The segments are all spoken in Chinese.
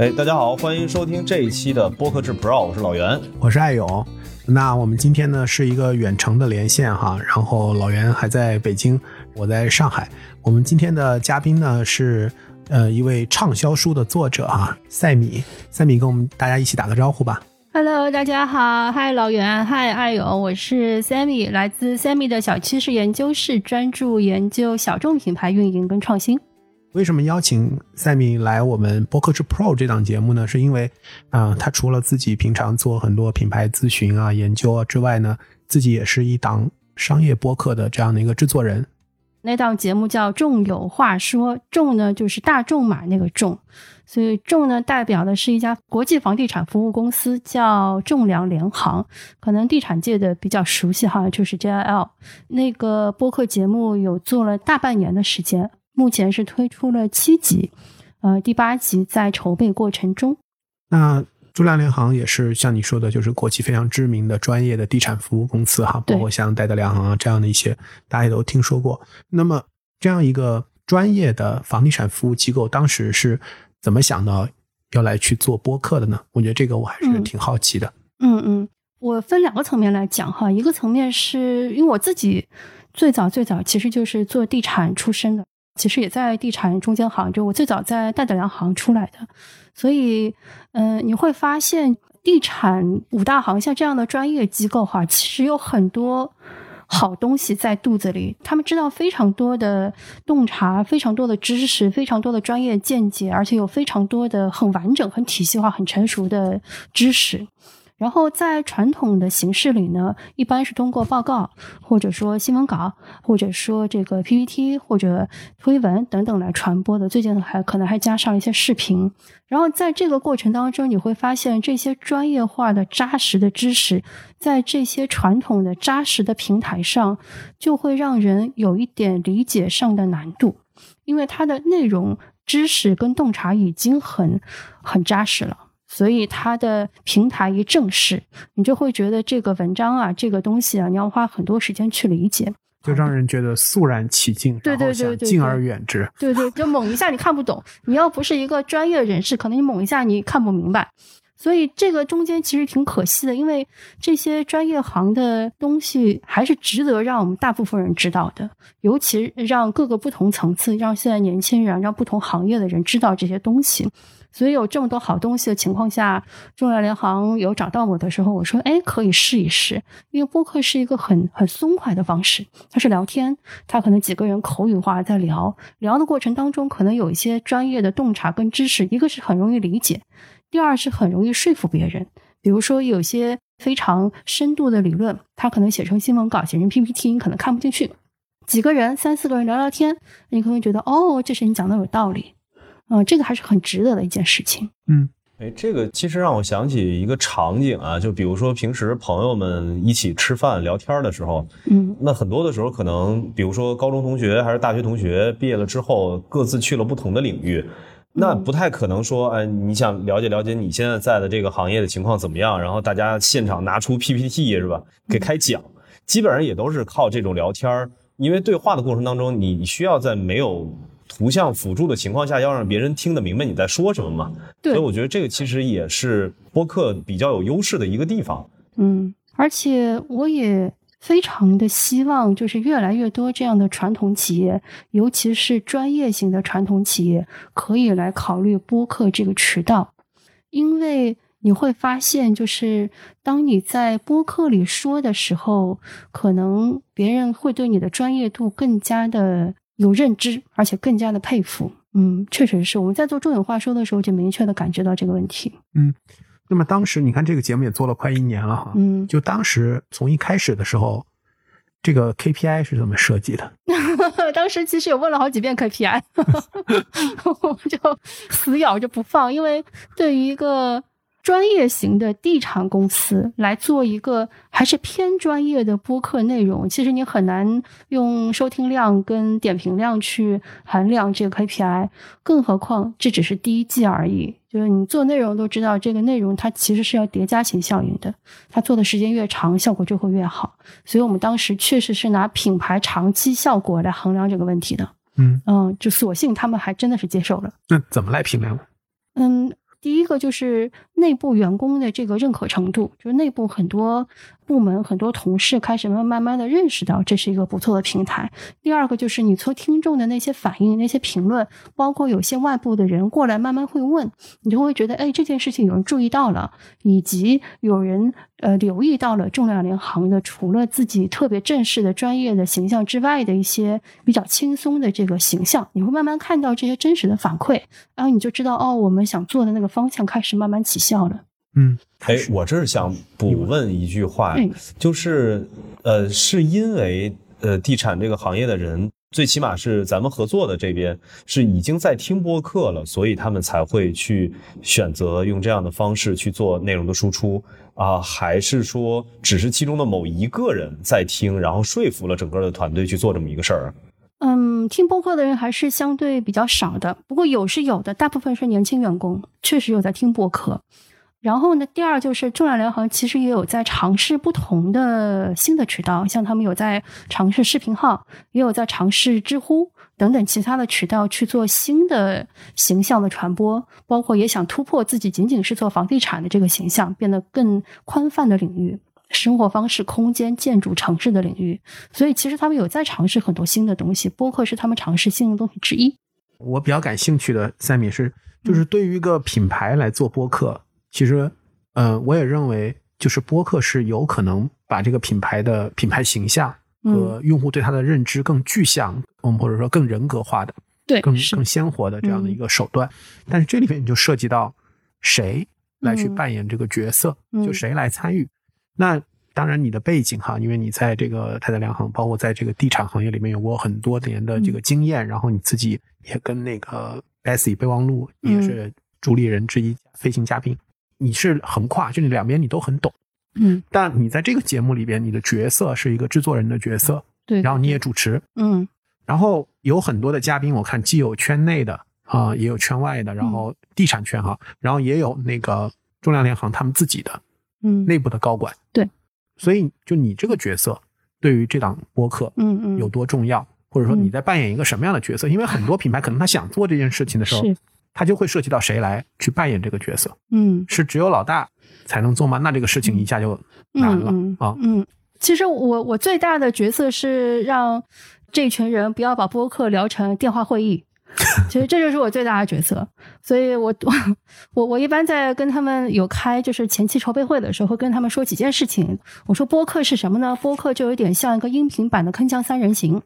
哎，大家好，欢迎收听这一期的播客制 Pro，我是老袁，我是艾勇。那我们今天呢是一个远程的连线哈，然后老袁还在北京，我在上海。我们今天的嘉宾呢是呃一位畅销书的作者哈，赛米。赛米跟我们大家一起打个招呼吧。Hello，大家好，嗨老袁，嗨爱勇，我是 Sammy，来自 Sammy 的小趋势研究室，专注研究小众品牌运营跟创新。为什么邀请赛米来我们播客之 Pro 这档节目呢？是因为，啊，他除了自己平常做很多品牌咨询啊、研究啊之外呢，自己也是一档商业播客的这样的一个制作人。那档节目叫“众有话说”，众呢就是大众马那个众，所以众呢代表的是一家国际房地产服务公司，叫众良联行，可能地产界的比较熟悉哈，就是 JLL。那个播客节目有做了大半年的时间。目前是推出了七集，呃，第八集在筹备过程中。那朱良联行也是像你说的，就是国际非常知名的专业的地产服务公司哈，包括像戴德梁行啊这样的一些，大家也都听说过。那么这样一个专业的房地产服务机构，当时是怎么想到要来去做播客的呢？我觉得这个我还是挺好奇的。嗯嗯，我分两个层面来讲哈，一个层面是因为我自己最早最早其实就是做地产出身的。其实也在地产中间行，就我最早在戴德梁行出来的，所以，嗯，你会发现地产五大行像这样的专业机构哈，其实有很多好东西在肚子里，他们知道非常多的洞察，非常多的知识，非常多的专业见解，而且有非常多的很完整、很体系化、很成熟的知识。然后在传统的形式里呢，一般是通过报告，或者说新闻稿，或者说这个 PPT 或者推文等等来传播的。最近还可能还加上一些视频。然后在这个过程当中，你会发现这些专业化的扎实的知识，在这些传统的扎实的平台上，就会让人有一点理解上的难度，因为它的内容、知识跟洞察已经很很扎实了。所以它的平台一正式，你就会觉得这个文章啊，这个东西啊，你要花很多时间去理解，就让人觉得肃然起敬，对对对对，敬而远之。对对，就猛一下你看不懂，你要不是一个专业人士，可能你猛一下你看不明白。所以这个中间其实挺可惜的，因为这些专业行的东西还是值得让我们大部分人知道的，尤其让各个不同层次，让现在年轻人，让不同行业的人知道这些东西。所以有这么多好东西的情况下，中央联行有找到我的时候，我说：“哎，可以试一试。”因为播客是一个很很松快的方式，它是聊天，它可能几个人口语化在聊，聊的过程当中可能有一些专业的洞察跟知识，一个是很容易理解，第二是很容易说服别人。比如说有些非常深度的理论，它可能写成新闻稿、写成 PPT，你可能看不进去。几个人、三四个人聊聊天，你可能觉得哦，这是你讲的有道理。嗯，这个还是很值得的一件事情。嗯，哎，这个其实让我想起一个场景啊，就比如说平时朋友们一起吃饭聊天的时候，嗯，那很多的时候可能，比如说高中同学还是大学同学毕业了之后，各自去了不同的领域，那不太可能说，哎，你想了解了解你现在在的这个行业的情况怎么样，然后大家现场拿出 PPT 是吧，给开讲，基本上也都是靠这种聊天因为对话的过程当中，你需要在没有。图像辅助的情况下，要让别人听得明白你在说什么嘛？对，所以我觉得这个其实也是播客比较有优势的一个地方。嗯，而且我也非常的希望，就是越来越多这样的传统企业，尤其是专业型的传统企业，可以来考虑播客这个渠道，因为你会发现，就是当你在播客里说的时候，可能别人会对你的专业度更加的。有认知，而且更加的佩服。嗯，确实是我们在做重有话说的时候，就明确的感觉到这个问题。嗯，那么当时你看这个节目也做了快一年了哈。嗯，就当时从一开始的时候，这个 KPI 是怎么设计的？当时其实也问了好几遍 KPI，我们就死咬着不放，因为对于一个。专业型的地产公司来做一个还是偏专业的播客内容，其实你很难用收听量跟点评量去衡量这个 KPI，更何况这只是第一季而已。就是你做内容都知道，这个内容它其实是要叠加型效应的，它做的时间越长，效果就会越好。所以我们当时确实是拿品牌长期效果来衡量这个问题的。嗯嗯，就索性他们还真的是接受了。那怎么来评量？嗯。第一个就是内部员工的这个认可程度，就是内部很多部门、很多同事开始慢慢慢的认识到这是一个不错的平台。第二个就是你从听众的那些反应、那些评论，包括有些外部的人过来慢慢会问，你就会觉得，哎，这件事情有人注意到了，以及有人呃留意到了重量联行的除了自己特别正式的专业的形象之外的一些比较轻松的这个形象，你会慢慢看到这些真实的反馈，然后你就知道，哦，我们想做的那个方向开始慢慢起效了。嗯，哎，我这是想补问一句话，就是呃，是因为呃，地产这个行业的人，最起码是咱们合作的这边是已经在听播客了，所以他们才会去选择用这样的方式去做内容的输出啊，还是说只是其中的某一个人在听，然后说服了整个的团队去做这么一个事儿？嗯，听播客的人还是相对比较少的，不过有是有的，大部分是年轻员工，确实有在听播客。然后呢，第二就是重量联行其实也有在尝试不同的新的渠道，像他们有在尝试视频号，也有在尝试知乎等等其他的渠道去做新的形象的传播，包括也想突破自己仅仅是做房地产的这个形象，变得更宽泛的领域。生活方式、空间、建筑、城市的领域，所以其实他们有在尝试很多新的东西。播客是他们尝试新的东西之一。我比较感兴趣的三米是，就是对于一个品牌来做播客，其实，呃，我也认为，就是播客是有可能把这个品牌的品牌形象和用户对它的认知更具象，嗯，或者说更人格化的，对，更更鲜活的这样的一个手段。但是这里面你就涉及到谁来去扮演这个角色，就谁来参与。那当然，你的背景哈，因为你在这个泰德良行，包括在这个地产行业里面有过很多年的这个经验，然后你自己也跟那个 Bessie 备忘录也是主理人之一，飞行嘉宾，你是横跨，就你两边你都很懂，嗯。但你在这个节目里边，你的角色是一个制作人的角色，对，然后你也主持，嗯。然后有很多的嘉宾，我看既有圈内的啊，也有圈外的，然后地产圈哈，然后也有那个中粮联行他们自己的。嗯，内部的高管对，所以就你这个角色对于这档播客，嗯嗯，有多重要，或者说你在扮演一个什么样的角色？因为很多品牌可能他想做这件事情的时候，他就会涉及到谁来去扮演这个角色。嗯，是只有老大才能做吗？那这个事情一下就难了啊。嗯，其实我我最大的角色是让这群人不要把播客聊成电话会议。其实这就是我最大的角色，所以我 我我我一般在跟他们有开就是前期筹备会的时候，会跟他们说几件事情。我说播客是什么呢？播客就有点像一个音频版的铿锵三人行。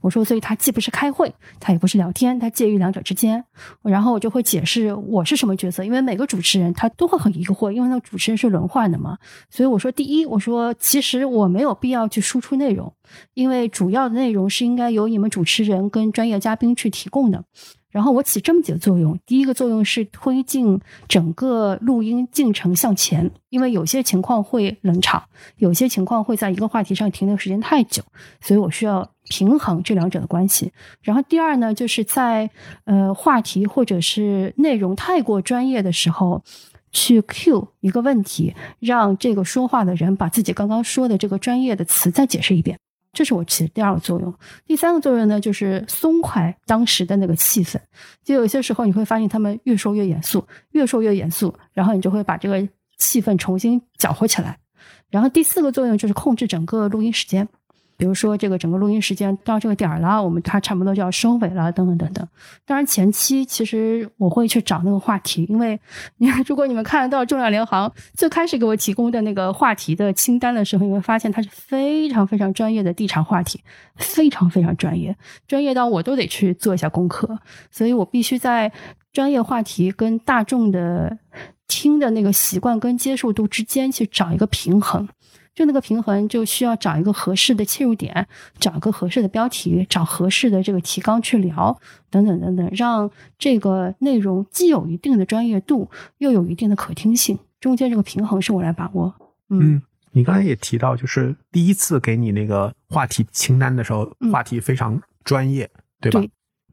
我说，所以它既不是开会，它也不是聊天，它介于两者之间。然后我就会解释我是什么角色，因为每个主持人他都会很疑惑，因为那个主持人是轮换的嘛。所以我说，第一，我说其实我没有必要去输出内容，因为主要的内容是应该由你们主持人跟专业嘉宾去提供的。然后我起这么几个作用，第一个作用是推进整个录音进程向前，因为有些情况会冷场，有些情况会在一个话题上停留时间太久，所以我需要平衡这两者的关系。然后第二呢，就是在呃话题或者是内容太过专业的时候，去 Q 一个问题，让这个说话的人把自己刚刚说的这个专业的词再解释一遍。这是我起的第二个作用，第三个作用呢，就是松快当时的那个气氛。就有些时候你会发现他们越说越严肃，越说越严肃，然后你就会把这个气氛重新搅和起来。然后第四个作用就是控制整个录音时间。比如说，这个整个录音时间到这个点儿了，我们它差不多就要收尾了，等等等等。当然，前期其实我会去找那个话题，因为你看，如果你们看得到重量联行最开始给我提供的那个话题的清单的时候，你会发现它是非常非常专业的地产话题，非常非常专业，专业到我都得去做一下功课。所以我必须在专业话题跟大众的听的那个习惯跟接受度之间去找一个平衡。就那个平衡，就需要找一个合适的切入点，找个合适的标题，找合适的这个提纲去聊，等等等等，让这个内容既有一定的专业度，又有一定的可听性，中间这个平衡是我来把握。嗯，你刚才也提到，就是第一次给你那个话题清单的时候，话题非常专业，对吧？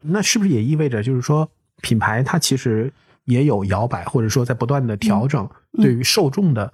那是不是也意味着，就是说品牌它其实也有摇摆，或者说在不断的调整对于受众的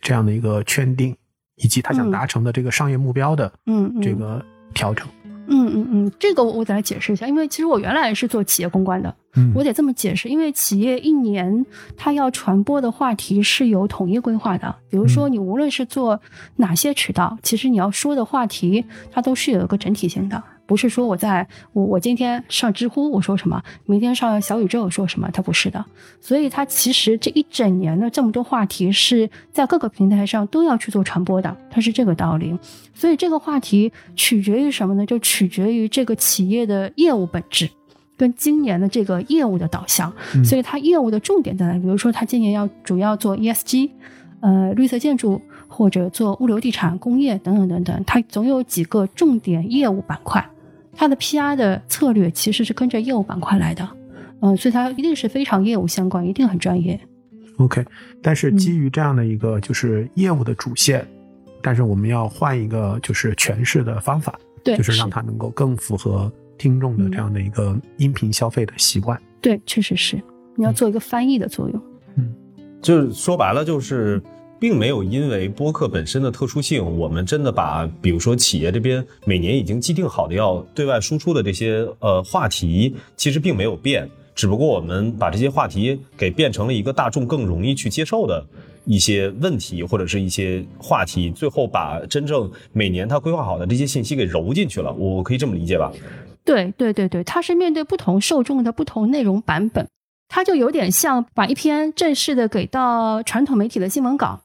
这样的一个圈定？以及他想达成的这个商业目标的，嗯，这个调整，嗯嗯嗯，这个我我再来解释一下，因为其实我原来是做企业公关的，嗯我得这么解释，因为企业一年它要传播的话题是有统一规划的。比如说，你无论是做哪些渠道，其实你要说的话题，它都是有一个整体性的。不是说我在我我今天上知乎我说什么，明天上小宇宙说什么，它不是的。所以它其实这一整年的这么多话题是在各个平台上都要去做传播的，它是这个道理。所以这个话题取决于什么呢？就取决于这个企业的业务本质。跟今年的这个业务的导向，所以它业务的重点在哪里？比如说，它今年要主要做 ESG，呃，绿色建筑或者做物流、地产、工业等等等等，它总有几个重点业务板块。它的 PR 的策略其实是跟着业务板块来的，嗯、所以它一定是非常业务相关，一定很专业。OK，但是基于这样的一个就是业务的主线，但是我们要换一个就是诠释的方法，对，就是让它能够更符合听众的这样的一个音频消费的习惯。对，确实是你要做一个翻译的作用。嗯就是说白了，就是并没有因为播客本身的特殊性，我们真的把比如说企业这边每年已经既定好的要对外输出的这些呃话题，其实并没有变，只不过我们把这些话题给变成了一个大众更容易去接受的。一些问题或者是一些话题，最后把真正每年他规划好的这些信息给揉进去了，我可以这么理解吧？对对对对，它是面对不同受众的不同内容版本，它就有点像把一篇正式的给到传统媒体的新闻稿，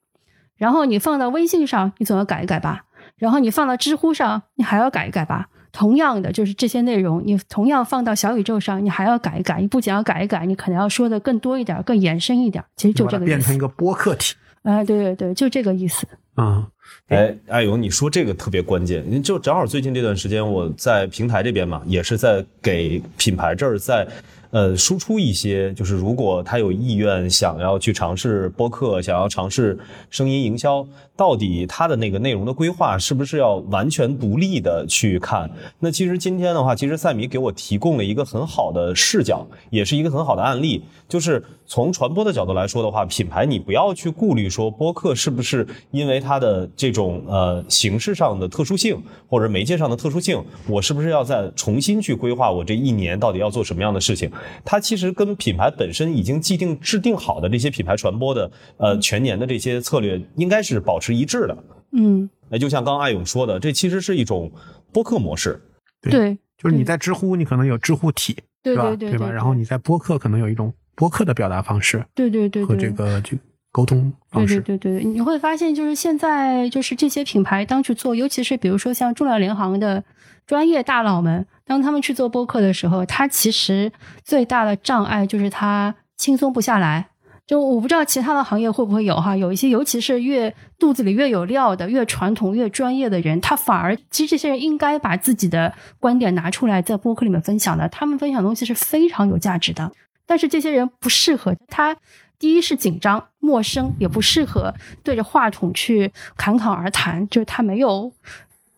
然后你放到微信上，你总要改一改吧，然后你放到知乎上，你还要改一改吧。同样的，就是这些内容，你同样放到小宇宙上，你还要改一改。你不仅要改一改，你可能要说的更多一点，更延伸一点。其实就这个意思。变成一个播客体哎，对对对，就这个意思。啊、哎，艾勇，你说这个特别关键，就正好最近这段时间我在平台这边嘛，也是在给品牌这儿在，呃，输出一些，就是如果他有意愿想要去尝试播客，想要尝试声音营销，到底他的那个内容的规划是不是要完全独立的去看？那其实今天的话，其实赛米给我提供了一个很好的视角，也是一个很好的案例，就是从传播的角度来说的话，品牌你不要去顾虑说播客是不是因为它的这种呃形式上的特殊性或者媒介上的特殊性，我是不是要再重新去规划我这一年到底要做什么样的事情？它其实跟品牌本身已经既定制定好的这些品牌传播的呃全年的这些策略，应该是保持一致的。嗯，那就像刚刚艾勇说的，这其实是一种播客模式。对，就是你在知乎，你可能有知乎体，对吧？对吧？然后你在播客可能有一种播客的表达方式对对对和这个就沟通对方式。对对对，你会发现，就是现在就是这些品牌当去做，尤其是比如说像重要联行的专业大佬们，当他们去做播客的时候，他其实最大的障碍就是他轻松不下来。就我不知道其他的行业会不会有哈，有一些尤其是越肚子里越有料的、越传统、越专业的人，他反而其实这些人应该把自己的观点拿出来在播客里面分享的，他们分享的东西是非常有价值的。但是这些人不适合他。第一是紧张、陌生，也不适合对着话筒去侃侃而谈，就是他没有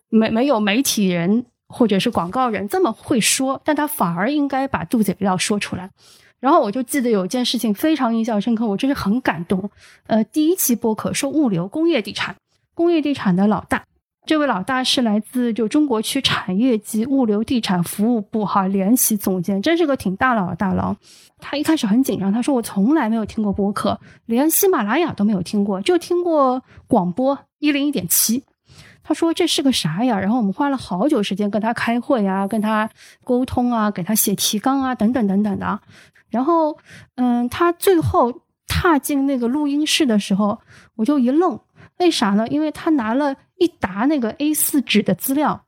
没没有媒体人或者是广告人这么会说，但他反而应该把肚子里料说出来。然后我就记得有一件事情非常印象深刻，我真是很感动。呃，第一期播客说物流、工业地产，工业地产的老大，这位老大是来自就中国区产业及物流地产服务部哈联席总监，真是个挺大佬的大佬。他一开始很紧张，他说我从来没有听过播客，连喜马拉雅都没有听过，就听过广播一零一点七。他说这是个啥呀？然后我们花了好久时间跟他开会啊，跟他沟通啊，给他写提纲啊，等等等等的。然后，嗯，他最后踏进那个录音室的时候，我就一愣，为啥呢？因为他拿了一沓那个 A 四纸的资料，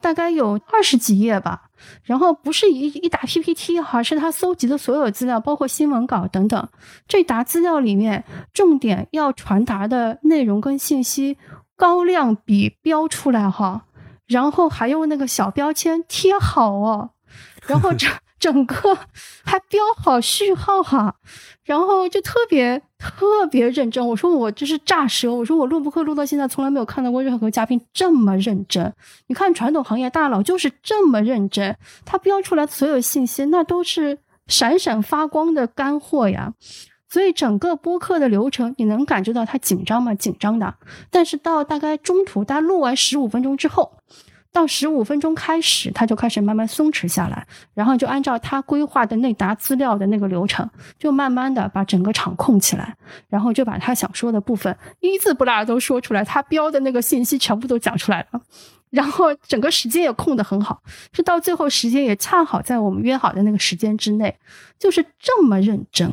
大概有二十几页吧。然后不是一一沓 PPT 哈，是他搜集的所有资料，包括新闻稿等等。这沓资料里面，重点要传达的内容跟信息高亮笔标出来哈，然后还用那个小标签贴好哦，然后这整个还标好序号哈，然后就特别特别认真。我说我这是炸舌，我说我录播课录到现在，从来没有看到过任何嘉宾这么认真。你看传统行业大佬就是这么认真，他标出来所有信息那都是闪闪发光的干货呀。所以整个播客的流程，你能感觉到他紧张吗？紧张的。但是到大概中途，他录完十五分钟之后，到十五分钟开始，他就开始慢慢松弛下来，然后就按照他规划的那沓资料的那个流程，就慢慢的把整个场控起来，然后就把他想说的部分一字不落都说出来，他标的那个信息全部都讲出来了，然后整个时间也控得很好，是到最后时间也恰好在我们约好的那个时间之内，就是这么认真。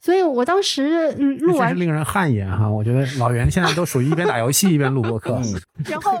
所以我当时嗯录完是令人汗颜哈。我觉得老袁现在都属于一边打游戏一边录播客，然后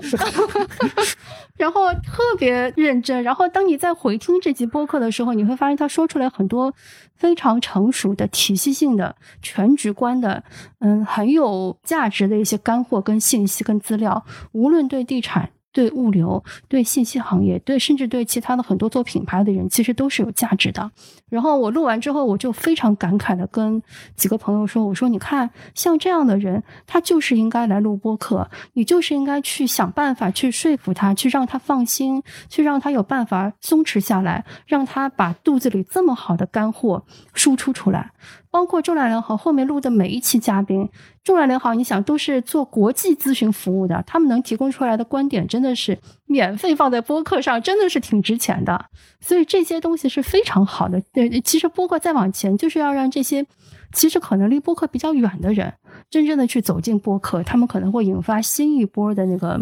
然后特别认真。然后当你在回听这集播客的时候，你会发现他说出来很多非常成熟的、体系性的、全局观的，嗯，很有价值的一些干货跟信息跟资料，无论对地产。对物流、对信息行业、对甚至对其他的很多做品牌的人，其实都是有价值的。然后我录完之后，我就非常感慨的跟几个朋友说：“我说你看，像这样的人，他就是应该来录播客，你就是应该去想办法去说服他，去让他放心，去让他有办法松弛下来，让他把肚子里这么好的干货输出出来。”包括中粮联行后面录的每一期嘉宾，中粮联行，你想都是做国际咨询服务的，他们能提供出来的观点真的是免费放在播客上，真的是挺值钱的。所以这些东西是非常好的。对，其实播客再往前，就是要让这些其实可能离播客比较远的人，真正的去走进播客，他们可能会引发新一波的那个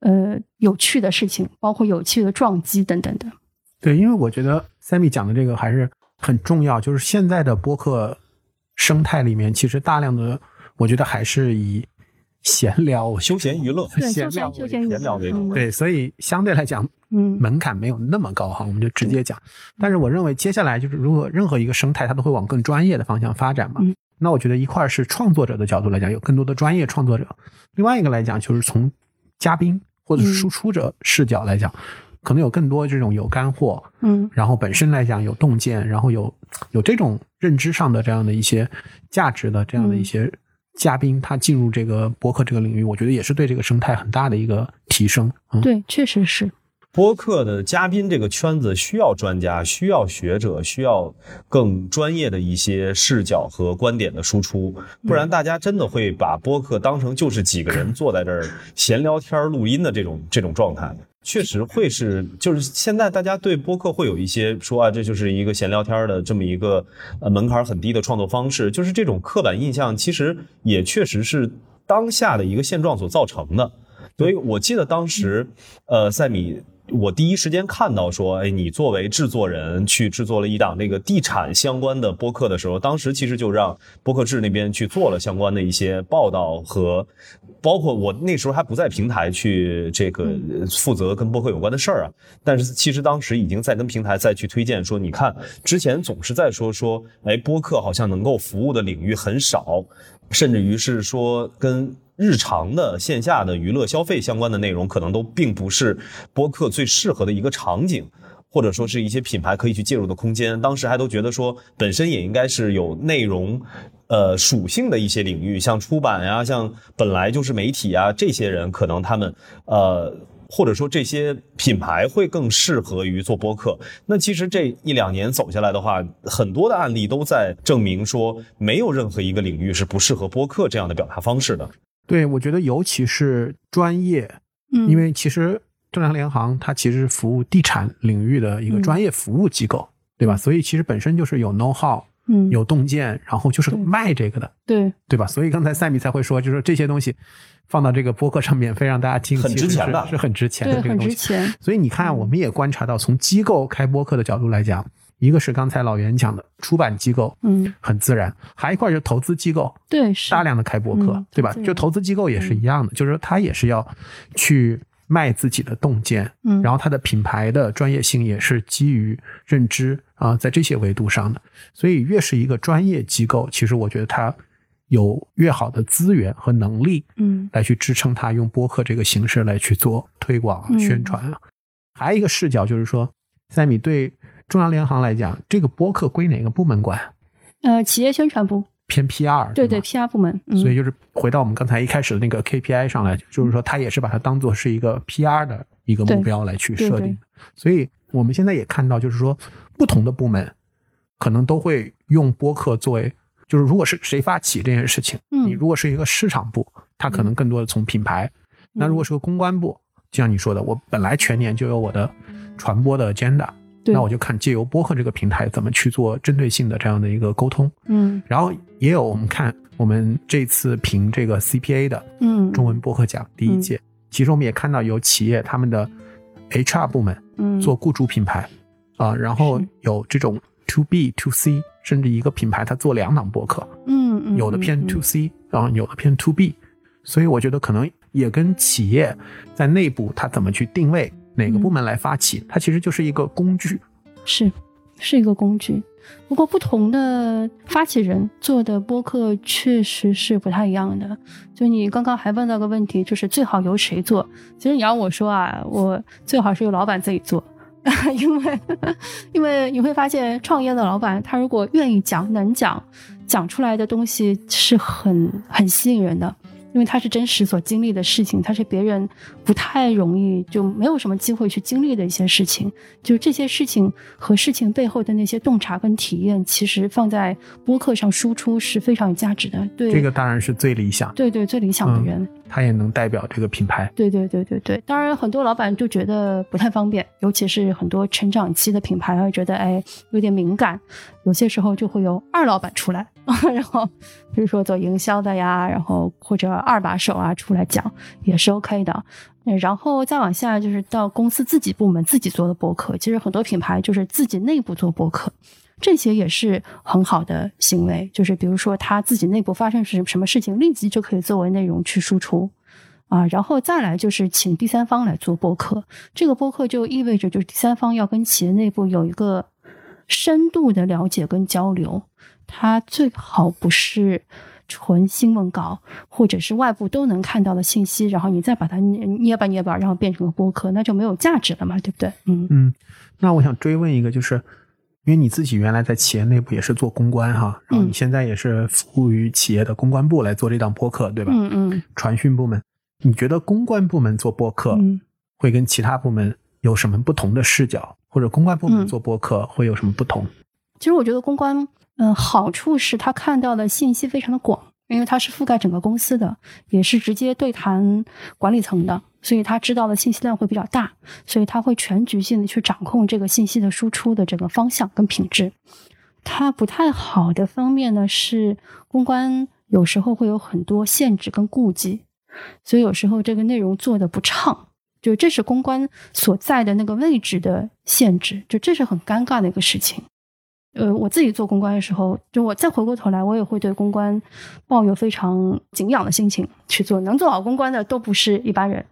呃有趣的事情，包括有趣的撞击等等的。对，因为我觉得 Sammy 讲的这个还是。很重要，就是现在的播客生态里面，其实大量的，我觉得还是以闲聊、休闲娱乐、闲聊、闲聊为主。对，所以相对来讲，嗯，门槛没有那么高哈，我们就直接讲。但是我认为接下来就是，如果任何一个生态，它都会往更专业的方向发展嘛。那我觉得一块是创作者的角度来讲，有更多的专业创作者；另外一个来讲，就是从嘉宾或者是输出者视角来讲。可能有更多这种有干货，嗯，然后本身来讲有洞见，然后有有这种认知上的这样的一些价值的这样的一些嘉宾，他进入这个博客这个领域，我觉得也是对这个生态很大的一个提升。对，确实是。播客的嘉宾这个圈子需要专家，需要学者，需要更专业的一些视角和观点的输出，不然大家真的会把播客当成就是几个人坐在这儿闲聊天录音的这种这种状态。确实会是，就是现在大家对播客会有一些说啊，这就是一个闲聊天的这么一个呃门槛很低的创作方式，就是这种刻板印象，其实也确实是当下的一个现状所造成的。所以我记得当时，呃，赛米。我第一时间看到说，哎，你作为制作人去制作了一档那个地产相关的播客的时候，当时其实就让播客制那边去做了相关的一些报道和，包括我那时候还不在平台去这个负责跟播客有关的事儿啊，但是其实当时已经在跟平台再去推荐说，你看之前总是在说说，哎，播客好像能够服务的领域很少，甚至于是说跟。日常的线下的娱乐消费相关的内容，可能都并不是播客最适合的一个场景，或者说是一些品牌可以去介入的空间。当时还都觉得说，本身也应该是有内容，呃属性的一些领域，像出版呀，像本来就是媒体啊，这些人可能他们呃。或者说这些品牌会更适合于做播客。那其实这一两年走下来的话，很多的案例都在证明说，没有任何一个领域是不适合播客这样的表达方式的。对，我觉得尤其是专业，嗯，因为其实正常联行它其实是服务地产领域的一个专业服务机构，对吧？所以其实本身就是有 know how，嗯，有洞见，然后就是卖这个的，对，对吧？所以刚才赛米才会说，就是这些东西。放到这个播客上免费让大家听，很值钱的，是很值钱的这个东西。所以你看，我们也观察到，从机构开播客的角度来讲，一个是刚才老袁讲的出版机构，嗯，很自然；还一块就是投资机构，对，大量的开播客，对吧？就投资机构也是一样的，就是他也是要去卖自己的洞见，嗯，然后他的品牌的专业性也是基于认知啊，在这些维度上的。所以越是一个专业机构，其实我觉得他。有越好的资源和能力，嗯，来去支撑他用播客这个形式来去做推广宣传啊。还有一个视角就是说，赛米对中央联行来讲，这个播客归哪个部门管？呃，企业宣传部偏 PR，对对，PR 部门。所以就是回到我们刚才一开始的那个 KPI 上来，就是说它也是把它当做是一个 PR 的一个目标来去设定。所以我们现在也看到，就是说不同的部门可能都会用播客作为。就是如果是谁发起这件事情，你如果是一个市场部，他可能更多的从品牌；那如果是个公关部，就像你说的，我本来全年就有我的传播的 agenda，对那我就看借由播客这个平台怎么去做针对性的这样的一个沟通。嗯。然后也有我们看我们这次评这个 CPA 的嗯。中文播客奖第一届，其实我们也看到有企业他们的 HR 部门嗯。做雇主品牌啊、然后有这种 To B To C，甚至一个品牌它做两档播客，嗯嗯有的偏嗯 To C，然后有的偏 To B，所以我觉得可能也跟企业在内部它怎么去定位哪个部门来发起，它其实就是一个工具。是是一个工具。不过，不同的发起人做的播客确实是不太一样的。就你刚刚还问到个问题，就是最好由谁做？其实你要我说啊，我最好是由老板自己做，因为因为你会发现，创业的老板他如果愿意讲、能讲，讲出来的东西是很很吸引人的。因为它是真实所经历的事情，它是别人不太容易就没有什么机会去经历的一些事情。就这些事情和事情背后的那些洞察跟体验，其实放在播客上输出是非常有价值的。对，这个当然是最理想，对对最理想的人。他也能代表这个品牌。对对对对对，当然很多老板就觉得不太方便，尤其是很多成长期的品牌会觉得哎有点敏感，有些时候就会有二老板出来，然后比如说做营销的呀，然后或者二把手啊出来讲也是 OK 的。然后再往下就是到公司自己部门自己做的播客，其实很多品牌就是自己内部做播客。这些也是很好的行为，就是比如说他自己内部发生什什么事情，立即就可以作为内容去输出，啊，然后再来就是请第三方来做播客，这个播客就意味着就是第三方要跟企业内部有一个深度的了解跟交流，它最好不是纯新闻稿或者是外部都能看到的信息，然后你再把它捏捏吧捏吧，然后变成个播客，那就没有价值了嘛，对不对？嗯嗯，那我想追问一个，就是因为你自己原来在企业内部也是做公关哈，然后你嗯现在也是服务于企业的公关部来做这档播客，对吧？嗯嗯传讯部门，你觉得公关部门做播客嗯。会跟其他部门有什么不同的视角，或者公关部门嗯做播客会有什么不同？其实我觉得公关，嗯、好处是他看到的信息非常的广，因为他是覆盖整个公司的，也是直接对谈管理层的，所以他知道的信息量会比较大，所以他会全局性的去掌控这个信息的输出的这个方向跟品质。它不太好的方面呢是公关有时候会有很多限制跟顾忌，所以有时候这个内容做的不畅。就这是公关所在的那个位置的限制，就这是很尴尬的一个事情。呃，我自己做公关的时候，就我再回过头来，我也会对公关抱有非常敬仰的心情去做。能做好公关的都不是一般人，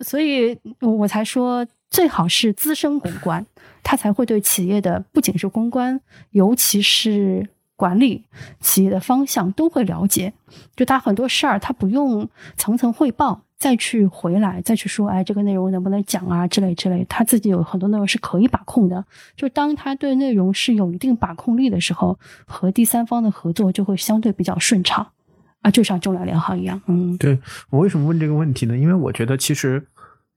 所以我才说最好是资深公关，他才会对企业的不仅是公关，尤其是管理企业的方向都会了解。就他很多事儿，他不用层层汇报。再去回来，再去说，哎，这个内容能不能讲啊，之类之类，他自己有很多内容是可以把控的。就当他对内容是有一定把控力的时候，和第三方的合作就会相对比较顺畅。啊，就像中粮联行一样，嗯，对我为什么问这个问题呢？因为我觉得其实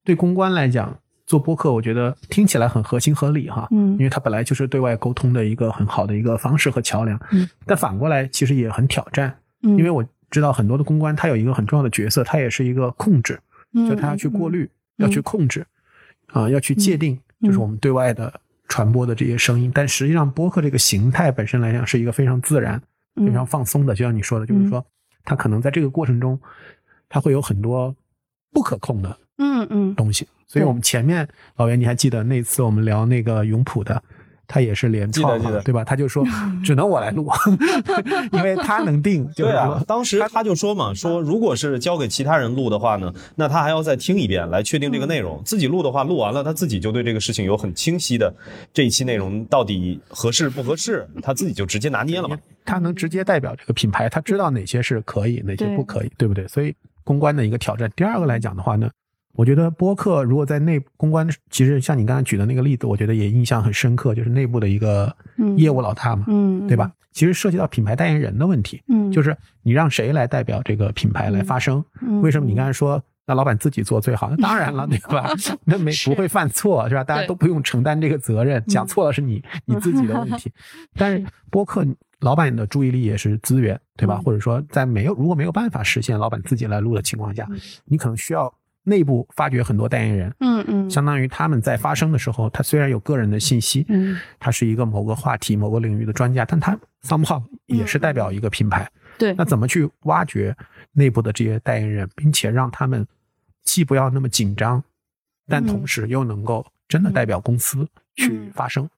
对公关来讲，做播客，我觉得听起来很合情合理哈，嗯。因为它本来就是对外沟通的一个很好的一个方式和桥梁，嗯，但反过来其实也很挑战，嗯，因为我知道很多的公关，它有一个很重要的角色，它也是一个控制，嗯就它要去过滤，嗯要去控制，啊、要去界定，就是我们对外的传播的这些声音。但实际上，播客这个形态本身来讲是一个非常自然、嗯非常放松的，就像你说的，就是说，它可能在这个过程中，它会有很多不可控的嗯嗯东西。所以我们前面老袁，你还记得那次我们聊那个永普的？他也是连记得记得对吧？他就说 只能我来录，因为他能定。就是对啊，当时他就说嘛，说如果是交给其他人录的话呢，那他还要再听一遍来确定这个内容。自己录的话，录完了他自己就对这个事情有很清晰的这一期内容到底合适不合适，他自己就直接拿捏了嘛。他能直接代表这个品牌，他知道哪些是可以，哪些不可以，对不对？所以公关的一个挑战。第二个来讲的话呢，我觉得播客如果在内公关，其实像你刚才举的那个例子，我觉得也印象很深刻，就是内部的一个嗯业务老大嘛，嗯，对吧？其实涉及到品牌代言人的问题，嗯，就是你让谁来代表这个品牌来发声？嗯为什么你刚才说？那老板自己做最好，那当然了，对吧？那没不会犯错，是吧？大家都不用承担这个责任，讲错了是你你自己的问题。但是播客老板的注意力也是资源，对吧？嗯或者说在没有如果没有办法实现老板自己来录的情况下，你可能需要内部发掘很多代言人，嗯嗯，相当于他们在发声的时候，他虽然有个人的信息，嗯，他是一个某个话题、某个领域的专家，但他 somehow 也是代表一个品牌。对，那怎么去挖掘内部的这些代言人，并且让他们既不要那么紧张，但同时又能够真的代表公司去发声？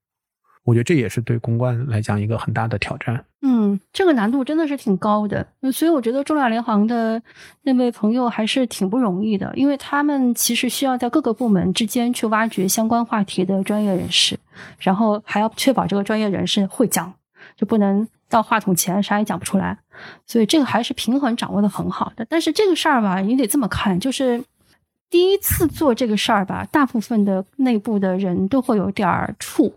我觉得这也是对公关来讲一个很大的挑战。嗯，这个难度真的是挺高的，所以我觉得中亚联行的那位朋友还是挺不容易的，因为他们其实需要在各个部门之间去挖掘相关话题的专业人士，然后还要确保这个专业人士会讲，就不能到话筒前啥也讲不出来。所以这个还是平衡掌握的很好的。但是这个事儿吧，你得这么看，就是第一次做这个事儿吧，大部分的内部的人都会有点儿怵。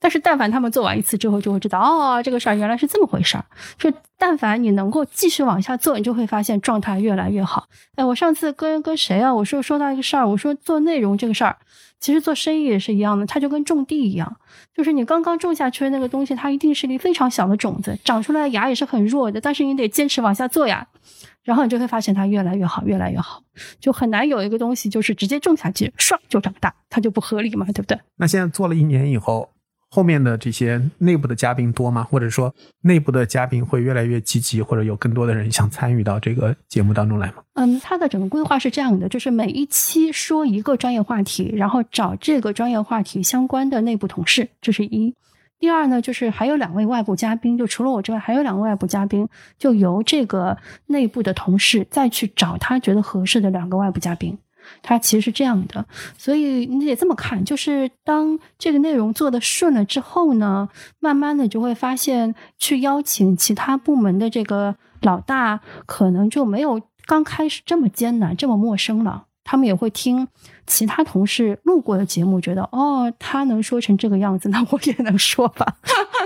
但是，但凡他们做完一次之后，就会知道哦，这个事儿原来是这么回事儿。就但凡你能够继续往下做，你就会发现状态越来越好。哎，我上次跟跟谁啊？我说说到一个事儿，我说做内容这个事儿，其实做生意也是一样的，它就跟种地一样，就是你刚刚种下去的那个东西，它一定是一粒非常小的种子，长出来的芽也是很弱的，但是你得坚持往下做呀，然后你就会发现它越来越好，越来越好，就很难有一个东西就是直接种下去，唰就长大，它就不合理嘛，对不对？那现在做了一年以后。后面的这些内部的嘉宾多吗？或者说内部的嘉宾会越来越积极，或者有更多的人想参与到这个节目当中来吗？嗯，它的整个规划是这样的，就是每一期说一个专业话题，然后找这个专业话题相关的内部同事，这是一。第二呢，就是还有两位外部嘉宾，就除了我之外，还有两位外部嘉宾，就由这个内部的同事再去找他觉得合适的两个外部嘉宾。它其实是这样的，所以你得这么看，就是当这个内容做的顺了之后呢，慢慢的就会发现，去邀请其他部门的这个老大，可能就没有刚开始这么艰难，这么陌生了。他们也会听其他同事录过的节目，觉得哦，他能说成这个样子，那我也能说吧。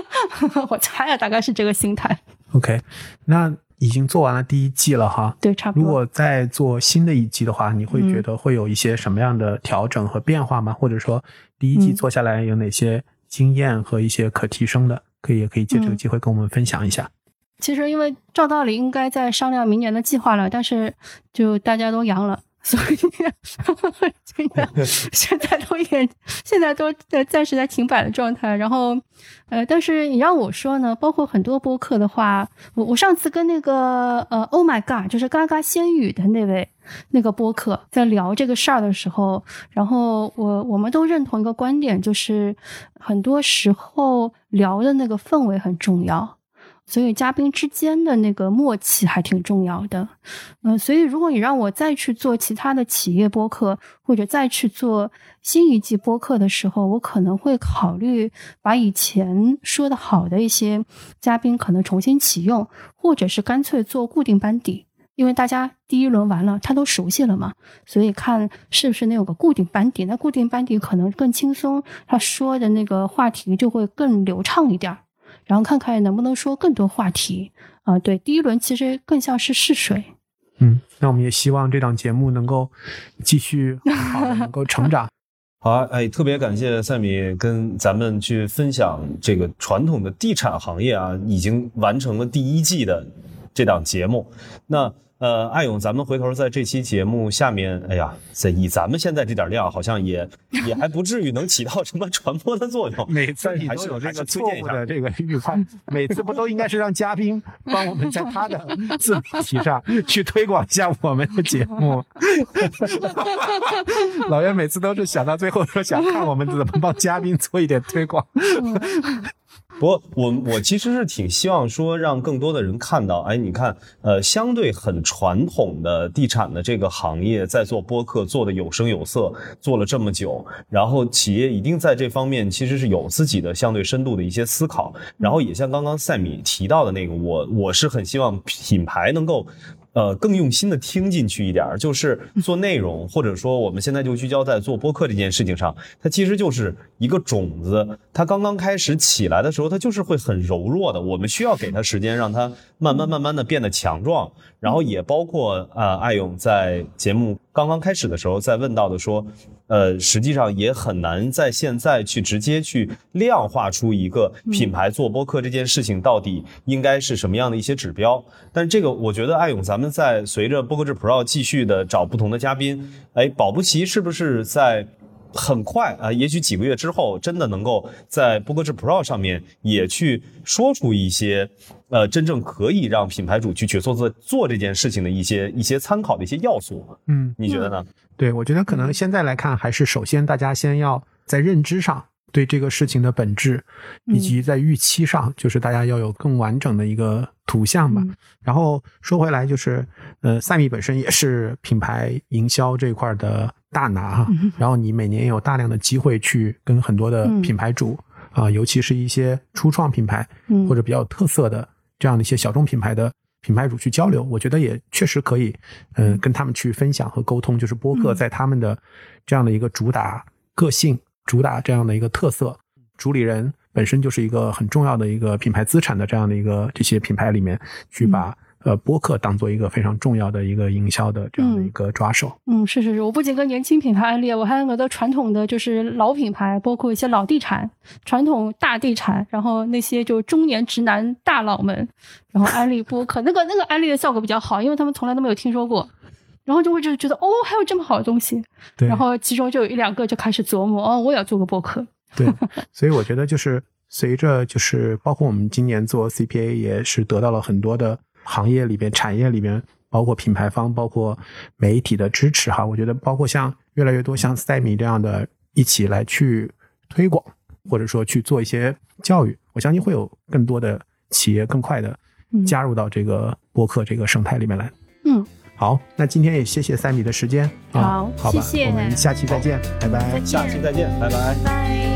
我猜啊，大概是这个心态。OK，那。已经做完了第一季了哈，对，差不多。如果再做新的一季的话，你会觉得会有一些什么样的调整和变化吗？或者说，第一季做下来有哪些经验和一些可提升的？可以也可以借这个机会跟我们分享一下。其实，因为照道理应该在商量明年的计划了，但是就大家都阳了。所以，这个现在都也现在都在暂时在停摆的状态。然后，呃，但是你让我说呢，包括很多播客的话，我我上次跟那个呃，Oh my God，就是嘎嘎仙语的那位那个播客在聊这个事儿的时候，然后我我们都认同一个观点，就是很多时候聊的那个氛围很重要。所以嘉宾之间的那个默契还挺重要的，嗯，所以如果你让我再去做其他的企业播客，或者再去做新一季播客的时候，我可能会考虑把以前说的好的一些嘉宾可能重新启用，或者是干脆做固定班底，因为大家第一轮完了，他都熟悉了嘛，所以看是不是能有个固定班底，那固定班底可能更轻松，他说的那个话题就会更流畅一点儿。然后看看能不能说更多话题啊？对，第一轮其实更像是试水。嗯，那我们也希望这档节目能够继续好的能够成长。好啊，哎，特别感谢赛米跟咱们去分享这个传统的地产行业啊，已经完成了第一季的这档节目。那。呃，艾勇，咱们回头在这期节目下面，哎呀，在以咱们现在这点量，好像也 也还不至于能起到什么传播的作用。每次你都有这个错误的 这个预判，每次不都应该是让嘉宾帮我们在他的自媒体上去推广一下我们的节目？老袁每次都是想到最后说想看我们怎么帮嘉宾做一点推广。不过我我其实是挺希望说让更多的人看到，哎，你看，呃，相对很传统的地产的这个行业，在做播客做的有声有色，做了这么久，然后企业一定在这方面其实是有自己的相对深度的一些思考，然后也像刚刚赛米提到的那个，我我是很希望品牌能够。呃，更用心的听进去一点就是做内容，或者说我们现在就聚焦在做播客这件事情上，它其实就是一个种子，它刚刚开始起来的时候，它就是会很柔弱的，我们需要给它时间，让它慢慢慢慢的变得强壮。然后也包括啊，爱勇在节目刚刚开始的时候在问到的说，呃，实际上也很难在现在去直接去量化出一个品牌做播客这件事情到底应该是什么样的一些指标。但这个我觉得艾勇，咱们在随着播客制 Pro 继续的找不同的嘉宾，哎，保不齐是不是在？很快啊，也许几个月之后，真的能够在播客制 Pro 上面也去说出一些，呃，真正可以让品牌主去决策做做这件事情的一些一些参考的一些要素。嗯，你觉得呢？对，我觉得可能现在来看，还是首先大家先要在认知上对这个事情的本质，以及在预期上，就是大家要有更完整的一个图像吧。然后说回来，就是呃，赛米本身也是品牌营销这一块的。大拿哈，然后你每年有大量的机会去跟很多的品牌主啊，尤其是一些初创品牌或者比较有特色的这样的一些小众品牌的品牌主去交流，我觉得也确实可以，嗯，跟他们去分享和沟通，就是播客在他们的这样的一个主打个性、主打这样的一个特色，主理人本身就是一个很重要的一个品牌资产的这样的一个这些品牌里面去把。呃，播客当做一个非常重要的一个营销的这样的一个抓手。嗯，是是是，我不仅跟年轻品牌安利，我还有很多传统的就是老品牌，包括一些老地产、传统大地产，然后那些就中年直男大佬们，然后安利播客，那个那个安利的效果比较好，因为他们从来都没有听说过，然后就会就觉得哦，还有这么好的东西。对。然后其中就有一两个就开始琢磨，哦，我也要做个播客。对。所以我觉得就是随着就是包括我们今年做 CPA 也是得到了很多的。行业里边、产业里边，包括品牌方、包括媒体的支持哈，我觉得包括像越来越多像赛米这样的一起来去推广，或者说去做一些教育，我相信会有更多的企业更快的加入到这个播客这个生态里面来。嗯，好，那今天也谢谢赛米的时间。好，好吧，谢谢，我们下期再见，拜拜。下期再见，拜拜。拜。